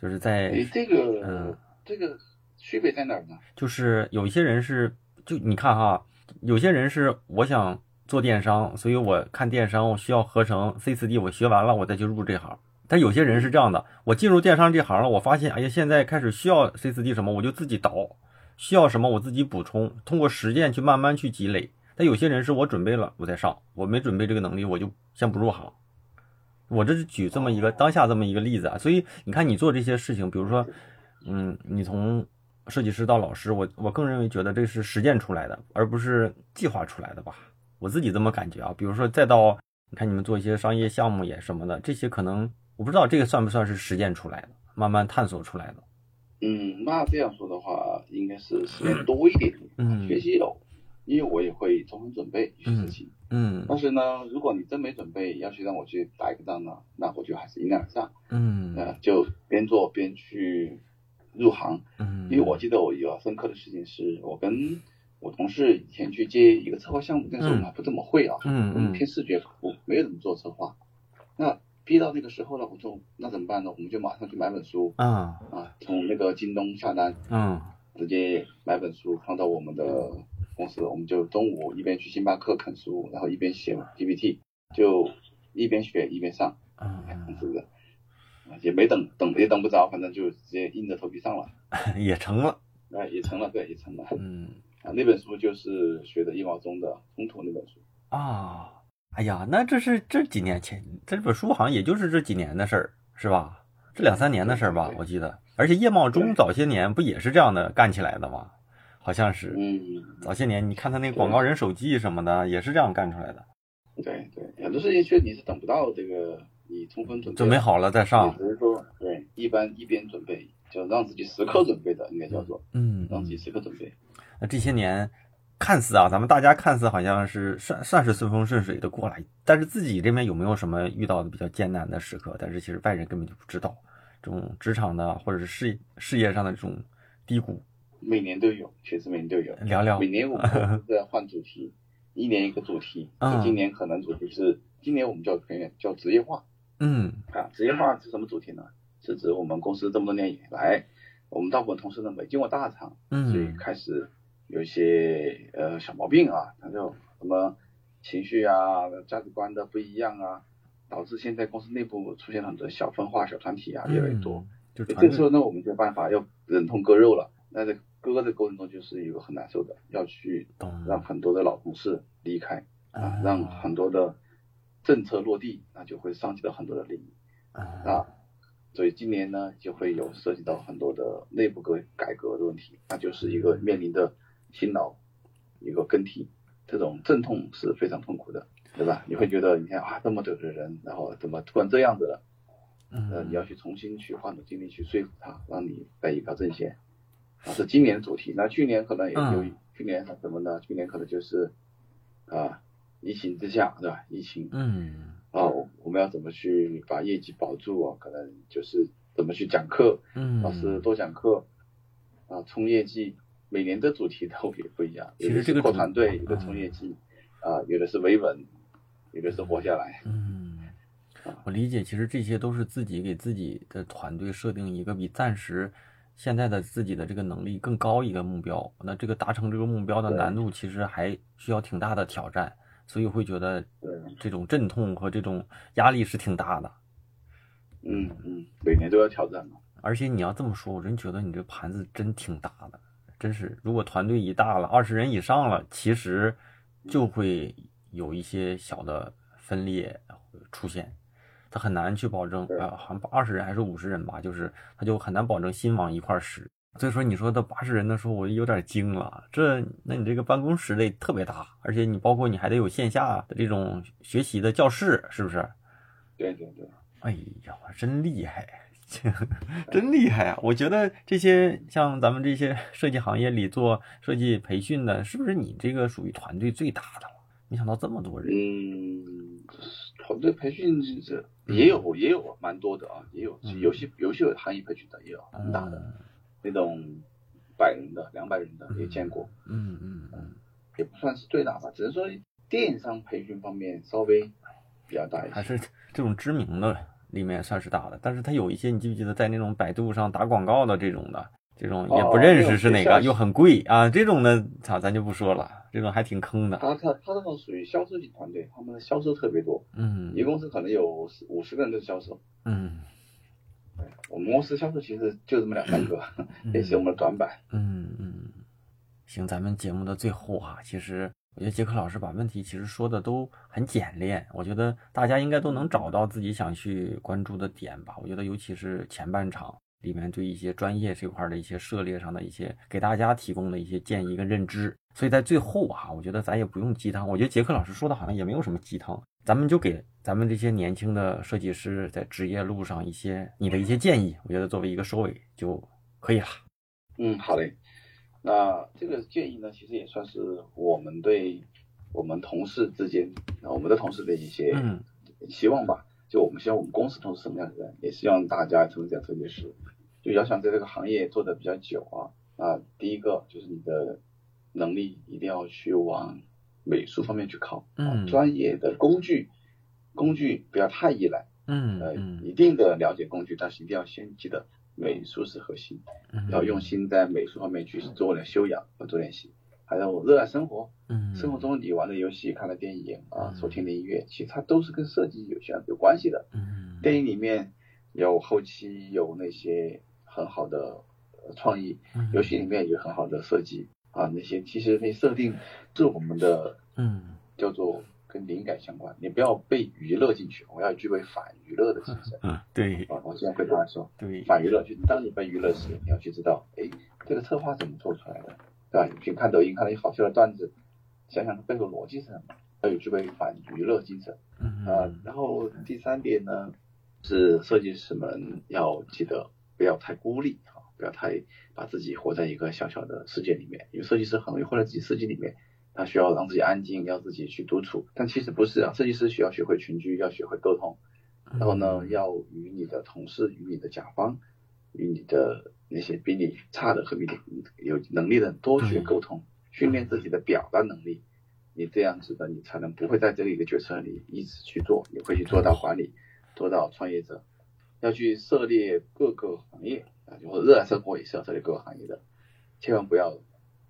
就是在这个，嗯，这个区别在哪儿呢？就是有一些人是，就你看哈，有些人是我想做电商，所以我看电商，我需要合成 C 四 D，我学完了我再去入这行。但有些人是这样的，我进入电商这行了，我发现，哎呀，现在开始需要 C 四 D 什么，我就自己导，需要什么我自己补充，通过实践去慢慢去积累。但有些人是我准备了我再上，我没准备这个能力我就先不入行。我这是举这么一个当下这么一个例子啊，所以你看你做这些事情，比如说，嗯，你从设计师到老师，我我更认为觉得这是实践出来的，而不是计划出来的吧？我自己这么感觉啊。比如说再到你看你们做一些商业项目也什么的，这些可能我不知道这个算不算是实践出来的，慢慢探索出来的。嗯，那这样说的话，应该是实 验多一点，嗯，学习有。因为我也会充分准备一些事情。嗯。但是呢，如果你真没准备，要去让我去打一个仗呢，那我就还是迎难而上。嗯。呃，就边做边去入行。嗯。因为我记得我有深刻的事情是，我跟我同事以前去接一个策划项目，那时候我们还不怎么会啊。嗯我们偏视觉服务，没有怎么做策划。那逼到那个时候呢，我说那怎么办呢？我们就马上去买本书。啊。啊，从那个京东下单。嗯。直接买本书放到我们的公司，我们就中午一边去星巴克啃书，然后一边写 PPT，就一边学一边上，嗯，是不是？也没等等也等不着，反正就直接硬着头皮上了，也成了，哎，也成了，对，也成了，嗯，啊，那本书就是学的叶茂中的冲突那本书啊，哎呀，那这是这几年前这本书好像也就是这几年的事儿，是吧？这两三年的事儿吧，我记得。而且叶茂中早些年不也是这样的干起来的吗？好像是，嗯，早些年你看他那个广告人手记什么的，也是这样干出来的。对对，很多事情确实你是等不到这个你充分准备准备好了再上。只是说，对，一般一边准备，就让自己时刻准备的，应该叫做，嗯，让自己时刻准备。那这些年看似啊，咱们大家看似好像是算算是顺风顺水的过来，但是自己这边有没有什么遇到的比较艰难的时刻？但是其实外人根本就不知道。这种职场的或者是事事业上的这种低谷，每年都有，确实每年都有。聊聊。每年我们在换主题，一年一个主题。嗯。今年可能主题是，今年我们叫叫职业化。嗯。啊，职业化是什么主题呢？是指我们公司这么多年以来，我们大部分同事呢没进过大厂，嗯，所以开始有一些呃小毛病啊，他就什么情绪啊、价值观的不一样啊。导致现在公司内部出现很多小分化、小团体啊，越来越多。就这时候呢，我们就办法要忍痛割肉了。那在割的过程中，就是一个很难受的，要去让很多的老同事离开啊，让很多的政策落地，那就会伤及到很多的利益啊。所以今年呢，就会有涉及到很多的内部改改革的问题，那就是一个面临的辛劳一个更替，这种阵痛是非常痛苦的。对吧？你会觉得你看啊，这么久的人，然后怎么突然这样子了？嗯，你要去重新去换种精力去说服他，让你在一条阵线。啊，是今年主题。那去年可能也有，去年是什么呢？去年可能就是啊，疫情之下，对吧？疫情，嗯，啊，我们要怎么去把业绩保住啊？可能就是怎么去讲课，嗯，老师多讲课，啊，冲业绩。每年的主题都也不一样，其实这个扩团队，一个冲业绩，啊，有的是维稳。有的是活下来。嗯，我理解，其实这些都是自己给自己的团队设定一个比暂时现在的自己的这个能力更高一个目标。那这个达成这个目标的难度其实还需要挺大的挑战，所以会觉得这种阵痛和这种压力是挺大的。嗯嗯，每年都要挑战嘛。而且你要这么说，我真觉得你这盘子真挺大的，真是。如果团队一大了，二十人以上了，其实就会。有一些小的分裂出现，他很难去保证啊，好像二十人还是五十人吧，就是他就很难保证心往一块使。所以说，你说到八十人的时候，我有点惊了。这，那你这个办公室得特别大，而且你包括你还得有线下的这种学习的教室，是不是？对对对。哎呀，真厉害，真厉害啊！我觉得这些像咱们这些设计行业里做设计培训的，是不是你这个属于团队最大的？没想到这么多人。嗯，团队培训这也有也有蛮多的啊，也有游戏游戏行业培训的也有很大的，那种百人的、两百人的也见过。嗯嗯嗯，也不算是最大吧，只能说电商培训方面稍微比较大一些。还是这种知名的里面算是大的，但是它有一些你记不记得在那种百度上打广告的这种的。这种也不认识是哪个，又很贵啊！这种的，操，咱就不说了。这种还挺坑的。他他他那种属于销售型团队，他们的销售特别多。嗯。一个公司可能有五十个人的销售。嗯。我们公司销售其实就这么两三个，也是我们的短板。嗯嗯。行，咱们节目的最后哈，其实我觉得杰克老师把问题其实说的都很简练，我觉得大家应该都能找到自己想去关注的点吧。我觉得尤其是前半场。里面对一些专业这块的一些涉猎上的一些给大家提供的一些建议跟认知，所以在最后啊，我觉得咱也不用鸡汤。我觉得杰克老师说的好像也没有什么鸡汤，咱们就给咱们这些年轻的设计师在职业路上一些你的一些建议，我觉得作为一个收尾就可以了。嗯，好嘞。那这个建议呢，其实也算是我们对我们同事之间，我们的同事的一些希望吧。就我们希望我们公司同事什么样的人，也希望大家成为这样设计师。就要想在这个行业做的比较久啊，啊，第一个就是你的能力一定要去往美术方面去靠，嗯，专业的工具，工具不要太依赖，嗯，呃，一定的了解工具，但是一定要先记得美术是核心，要用心在美术方面去做点修养和做练习。还有热爱生活，嗯，生活中你玩的游戏、看的电影啊、所听的音乐，其实它都是跟设计有相有关系的。嗯，电影里面有后期有那些很好的创意，游戏里面有很好的设计啊，那些其实那设定是我们的，嗯，叫做跟灵感相关。你不要被娱乐进去，我要具备反娱乐的精神。啊，对。啊，我经常跟大家说，对，反娱乐就当你被娱乐时，你要去知道，哎，这个策划怎么做出来的。对吧？你去看抖音，看到一好笑的段子，想想它背后逻辑是什么，要有具备反娱乐精神。啊，然后第三点呢，是设计师们要记得不要太孤立啊，不要太把自己活在一个小小的世界里面。因为设计师很容易活在自己世界里面，他需要让自己安静，要自己去独处。但其实不是啊，设计师需要学会群居，要学会沟通，然后呢，要与你的同事、与你的甲方、与你的。那些比你差的和比你有能力的人多去沟通，训练自己的表达能力，你这样子的，你才能不会在这一个决策里一直去做，你会去做到管理，做到创业者，要去涉猎各个行业啊，就热爱生活也是要涉猎各个行业的，千万不要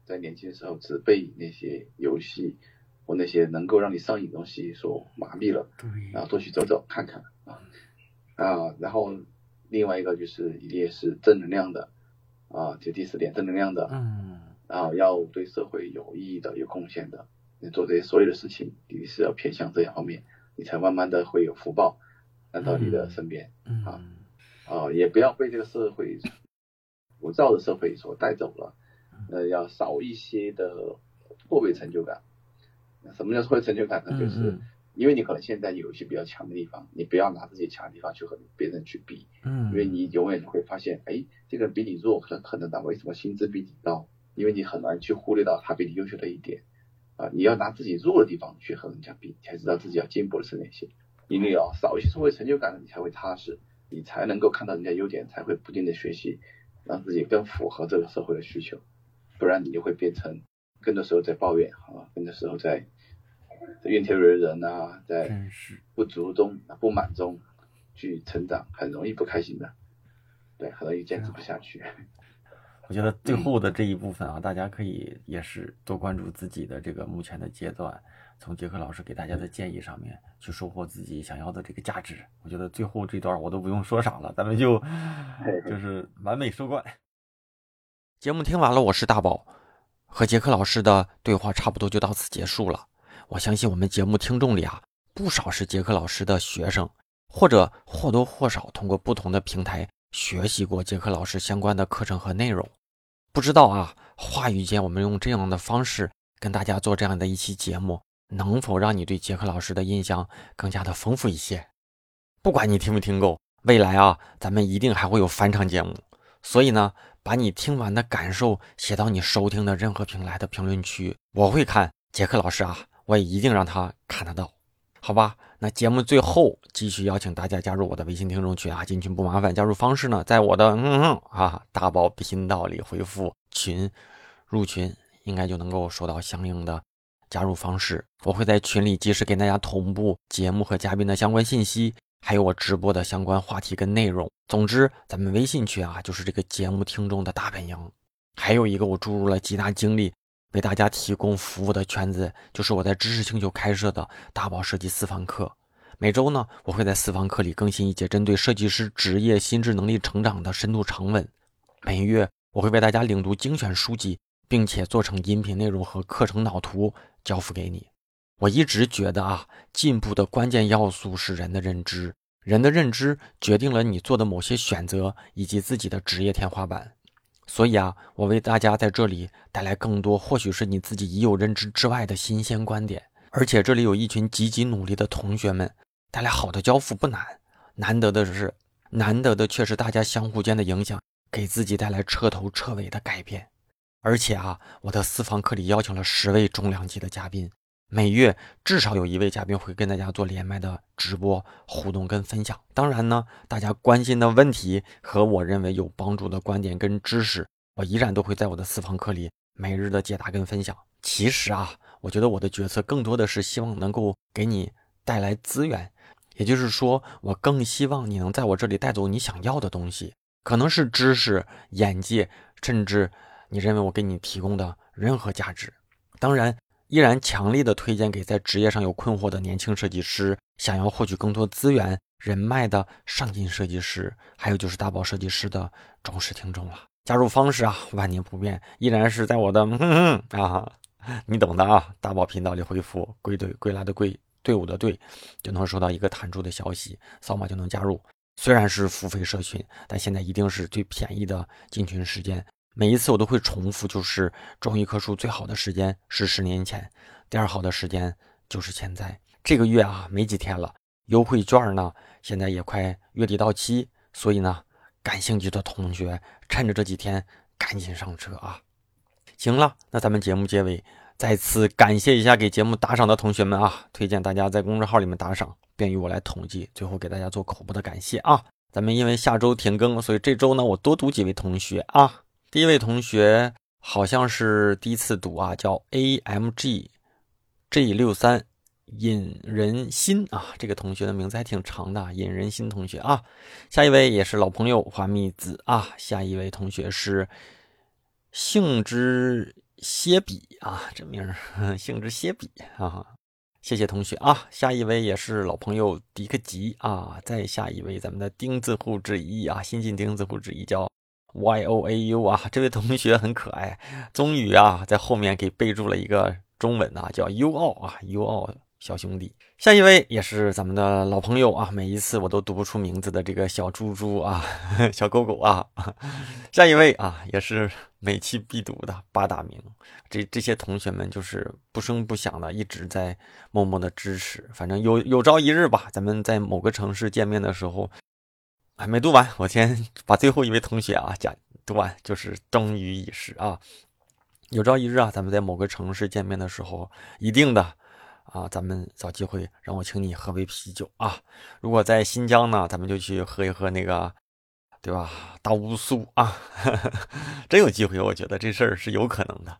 在年轻的时候只被那些游戏或那些能够让你上瘾的东西所麻痹了，然后多去走走看看啊啊，然后。另外一个就是一定是正能量的啊，就第四点正能量的，嗯，然后要对社会有意义的、有贡献的，你做这些所有的事情，你是要偏向这些方面，你才慢慢的会有福报来到你的身边，啊啊，也不要被这个社会浮躁的社会所带走了，呃，要少一些的破位成就感。什么叫破位成就感呢？就是。因为你可能现在有一些比较强的地方，你不要拿自己强的地方去和别人去比，嗯，因为你永远会发现，哎，这个人比你弱，可能可能他为什么薪资比你高？因为你很难去忽略到他比你优秀的一点，啊，你要拿自己弱的地方去和人家比，才知道自己要进步的是哪些。因为要少一些社会成就感，你才会踏实，你才能够看到人家优点，才会不停的学习，让自己更符合这个社会的需求，不然你就会变成更多时候在抱怨，啊，更多时候在。怨天尤人啊，在不足中、不满中去成长，很容易不开心的，对，很容易坚持不下去。我觉得最后的这一部分啊，大家可以也是多关注自己的这个目前的阶段，从杰克老师给大家的建议上面去收获自己想要的这个价值。我觉得最后这段我都不用说啥了，咱们就 就是完美收官。节目听完了，我是大宝，和杰克老师的对话差不多就到此结束了。我相信我们节目听众里啊，不少是杰克老师的学生，或者或多或少通过不同的平台学习过杰克老师相关的课程和内容。不知道啊，话语间我们用这样的方式跟大家做这样的一期节目，能否让你对杰克老师的印象更加的丰富一些？不管你听没听够，未来啊，咱们一定还会有返场节目。所以呢，把你听完的感受写到你收听的任何平台的评论区，我会看杰克老师啊。我也一定让他看得到，好吧？那节目最后继续邀请大家加入我的微信听众群啊，进群不麻烦，加入方式呢，在我的嗯嗯啊大宝频道里回复群入群，应该就能够收到相应的加入方式。我会在群里及时给大家同步节目和嘉宾的相关信息，还有我直播的相关话题跟内容。总之，咱们微信群啊，就是这个节目听众的大本营。还有一个，我注入了极大精力。为大家提供服务的圈子，就是我在知识星球开设的大宝设计私房课。每周呢，我会在私房课里更新一节针对设计师职业心智能力成长的深度长文。每月我会为大家领读精选书籍，并且做成音频内容和课程脑图交付给你。我一直觉得啊，进步的关键要素是人的认知，人的认知决定了你做的某些选择以及自己的职业天花板。所以啊，我为大家在这里带来更多或许是你自己已有认知之外的新鲜观点，而且这里有一群积极努力的同学们，带来好的交付不难，难得的是，难得的却是大家相互间的影响，给自己带来彻头彻尾的改变。而且啊，我的私房课里邀请了十位重量级的嘉宾，每月至少有一位嘉宾会跟大家做连麦的直播互动跟分享。当然呢，大家关心的问题和我认为有帮助的观点跟知识，我依然都会在我的私房课里每日的解答跟分享。其实啊，我觉得我的决策更多的是希望能够给你带来资源。也就是说，我更希望你能在我这里带走你想要的东西，可能是知识、眼界，甚至你认为我给你提供的任何价值。当然，依然强力的推荐给在职业上有困惑的年轻设计师，想要获取更多资源、人脉的上进设计师，还有就是大宝设计师的忠实听众了。加入方式啊，万年不变，依然是在我的哼哼啊，你懂的啊，大宝频道里回复“归队归来”的归。队伍的队就能收到一个弹出的消息，扫码就能加入。虽然是付费社群，但现在一定是最便宜的进群时间。每一次我都会重复，就是种一棵树最好的时间是十年前，第二好的时间就是现在。这个月啊，没几天了，优惠券呢现在也快月底到期，所以呢，感兴趣的同学趁着这几天赶紧上车啊！行了，那咱们节目结尾。再次感谢一下给节目打赏的同学们啊！推荐大家在公众号里面打赏，便于我来统计，最后给大家做口播的感谢啊！咱们因为下周停更，所以这周呢我多读几位同学啊。第一位同学好像是第一次读啊，叫 A M G G 六三引人心啊，这个同学的名字还挺长的，引人心同学啊。下一位也是老朋友花蜜子啊，下一位同学是性之。歇比啊，这名儿 性之歇比啊，谢谢同学啊。下一位也是老朋友迪克吉啊，再下一位咱们的钉子户之一啊，新晋钉子户之一叫 Y O A U 啊，这位同学很可爱，终于啊在后面给备注了一个中文啊，叫 U 奥啊，U 奥小兄弟。下一位也是咱们的老朋友啊，每一次我都读不出名字的这个小猪猪啊，小狗狗啊。下一位啊，也是每期必读的八大名。这这些同学们就是不声不响的一直在默默的支持。反正有有朝一日吧，咱们在某个城市见面的时候，还没读完，我先把最后一位同学啊讲读完，就是终于已逝啊。有朝一日啊，咱们在某个城市见面的时候，一定的。啊，咱们找机会让我请你喝杯啤酒啊！如果在新疆呢，咱们就去喝一喝那个，对吧？大乌苏啊，真有机会，我觉得这事儿是有可能的。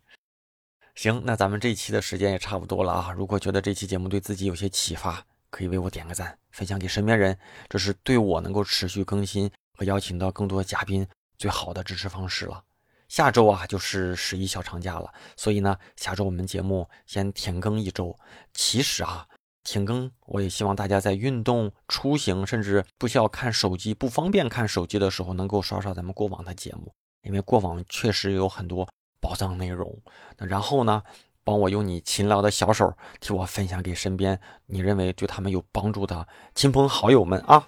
行，那咱们这期的时间也差不多了啊！如果觉得这期节目对自己有些启发，可以为我点个赞，分享给身边人，这是对我能够持续更新和邀请到更多嘉宾最好的支持方式了。下周啊，就是十一小长假了，所以呢，下周我们节目先停更一周。其实啊，停更我也希望大家在运动、出行，甚至不需要看手机、不方便看手机的时候，能够刷刷咱们过往的节目，因为过往确实有很多宝藏内容。那然后呢，帮我用你勤劳的小手替我分享给身边你认为对他们有帮助的亲朋好友们啊。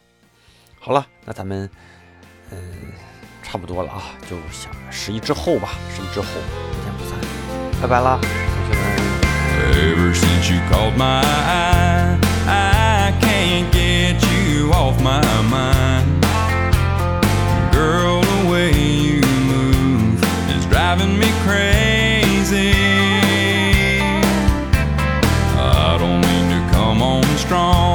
好了，那咱们，嗯。差不多了啊，就想十一之后吧，十一之后不见不散，拜拜啦，同学们。Ever since you caught my eye, I can't get you off my mind. Girl, the way you move is driving me crazy. Strong,